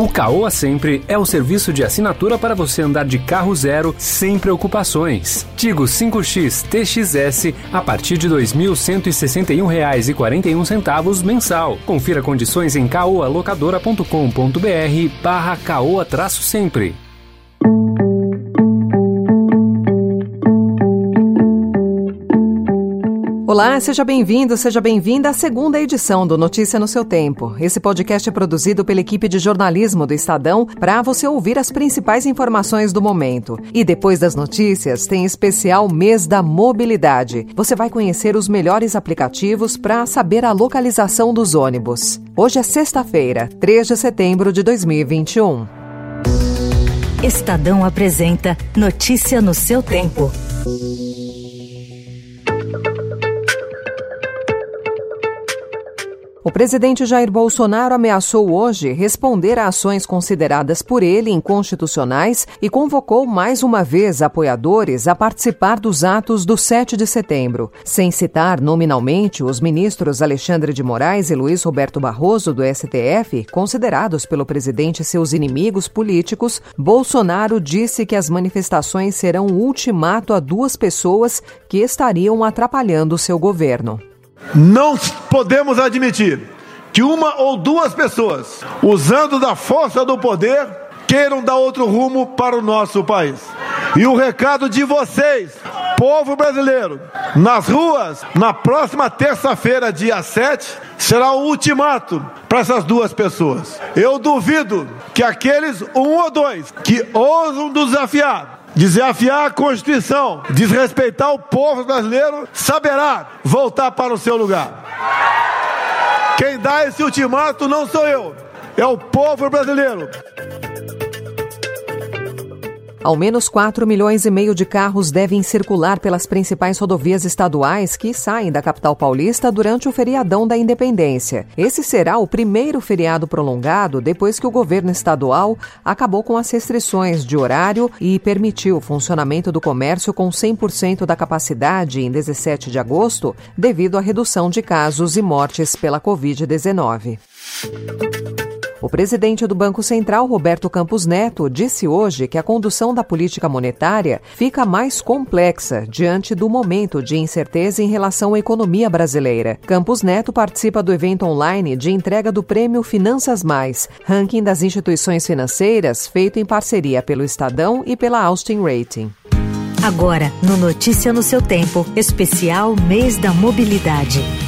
O Caoa Sempre é o serviço de assinatura para você andar de carro zero sem preocupações. Tigo 5X TXS a partir de R$ 2.161,41 mensal. Confira condições em caoalocadora.com.br barra caoa-sempre. Olá, seja bem-vindo, seja bem-vinda à segunda edição do Notícia no seu Tempo. Esse podcast é produzido pela equipe de jornalismo do Estadão para você ouvir as principais informações do momento. E depois das notícias, tem especial Mês da Mobilidade. Você vai conhecer os melhores aplicativos para saber a localização dos ônibus. Hoje é sexta-feira, 3 de setembro de 2021. Estadão apresenta Notícia no seu tempo. O presidente Jair Bolsonaro ameaçou hoje responder a ações consideradas por ele inconstitucionais e convocou mais uma vez apoiadores a participar dos atos do 7 de setembro. Sem citar nominalmente os ministros Alexandre de Moraes e Luiz Roberto Barroso do STF, considerados pelo presidente seus inimigos políticos, Bolsonaro disse que as manifestações serão um ultimato a duas pessoas que estariam atrapalhando seu governo. Não podemos admitir que uma ou duas pessoas, usando da força do poder, queiram dar outro rumo para o nosso país. E o recado de vocês, povo brasileiro, nas ruas, na próxima terça-feira, dia 7, será o ultimato para essas duas pessoas. Eu duvido que aqueles um ou dois que ousam desafiar desafiar a Constituição, desrespeitar o povo brasileiro, saberá voltar para o seu lugar. Quem dá esse ultimato não sou eu, é o povo brasileiro. Ao menos 4 milhões e meio de carros devem circular pelas principais rodovias estaduais que saem da capital paulista durante o feriadão da independência. Esse será o primeiro feriado prolongado depois que o governo estadual acabou com as restrições de horário e permitiu o funcionamento do comércio com 100% da capacidade em 17 de agosto, devido à redução de casos e mortes pela Covid-19. O presidente do Banco Central, Roberto Campos Neto, disse hoje que a condução da política monetária fica mais complexa diante do momento de incerteza em relação à economia brasileira. Campos Neto participa do evento online de entrega do prêmio Finanças Mais, ranking das instituições financeiras, feito em parceria pelo Estadão e pela Austin Rating. Agora, no Notícia no seu tempo, especial Mês da Mobilidade.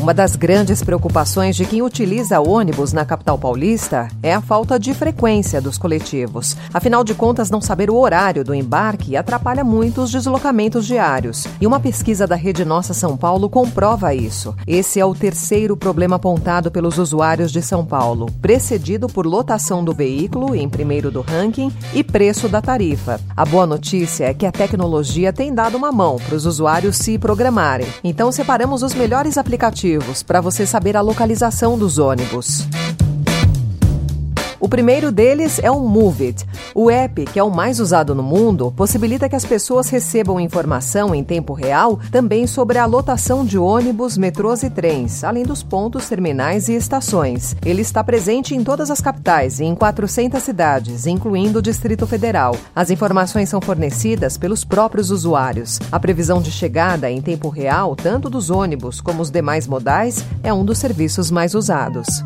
Uma das grandes preocupações de quem utiliza ônibus na capital paulista é a falta de frequência dos coletivos. Afinal de contas, não saber o horário do embarque atrapalha muito os deslocamentos diários. E uma pesquisa da Rede Nossa São Paulo comprova isso. Esse é o terceiro problema apontado pelos usuários de São Paulo, precedido por lotação do veículo, em primeiro do ranking, e preço da tarifa. A boa notícia é que a tecnologia tem dado uma mão para os usuários se programarem. Então, separamos os melhores aplicativos para você saber a localização dos ônibus. O primeiro deles é o Move It. O app, que é o mais usado no mundo, possibilita que as pessoas recebam informação em tempo real também sobre a lotação de ônibus, metrôs e trens, além dos pontos, terminais e estações. Ele está presente em todas as capitais e em 400 cidades, incluindo o Distrito Federal. As informações são fornecidas pelos próprios usuários. A previsão de chegada em tempo real, tanto dos ônibus como os demais modais, é um dos serviços mais usados.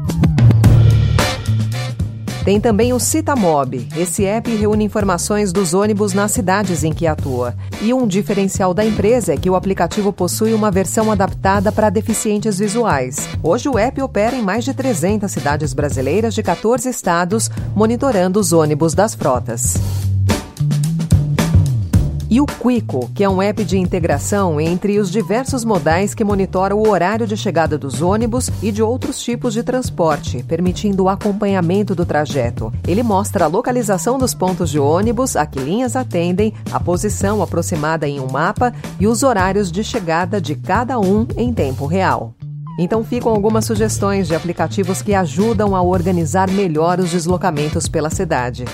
Tem também o Citamob. Esse app reúne informações dos ônibus nas cidades em que atua. E um diferencial da empresa é que o aplicativo possui uma versão adaptada para deficientes visuais. Hoje o app opera em mais de 300 cidades brasileiras de 14 estados, monitorando os ônibus das frotas e o Quico, que é um app de integração entre os diversos modais que monitora o horário de chegada dos ônibus e de outros tipos de transporte, permitindo o acompanhamento do trajeto. Ele mostra a localização dos pontos de ônibus, a que linhas atendem, a posição aproximada em um mapa e os horários de chegada de cada um em tempo real. Então ficam algumas sugestões de aplicativos que ajudam a organizar melhor os deslocamentos pela cidade.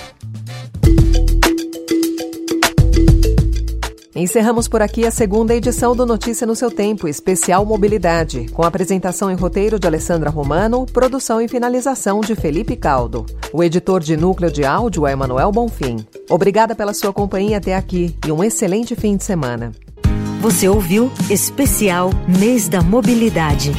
Encerramos por aqui a segunda edição do Notícia no seu Tempo, especial Mobilidade, com apresentação e roteiro de Alessandra Romano, produção e finalização de Felipe Caldo. O editor de núcleo de áudio é Emanuel Bonfim. Obrigada pela sua companhia até aqui e um excelente fim de semana. Você ouviu Especial Mês da Mobilidade.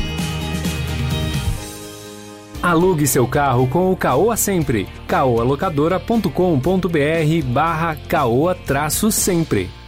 Alugue seu carro com o Caoa Sempre. caoalocadora.com.br barra caoa-sempre.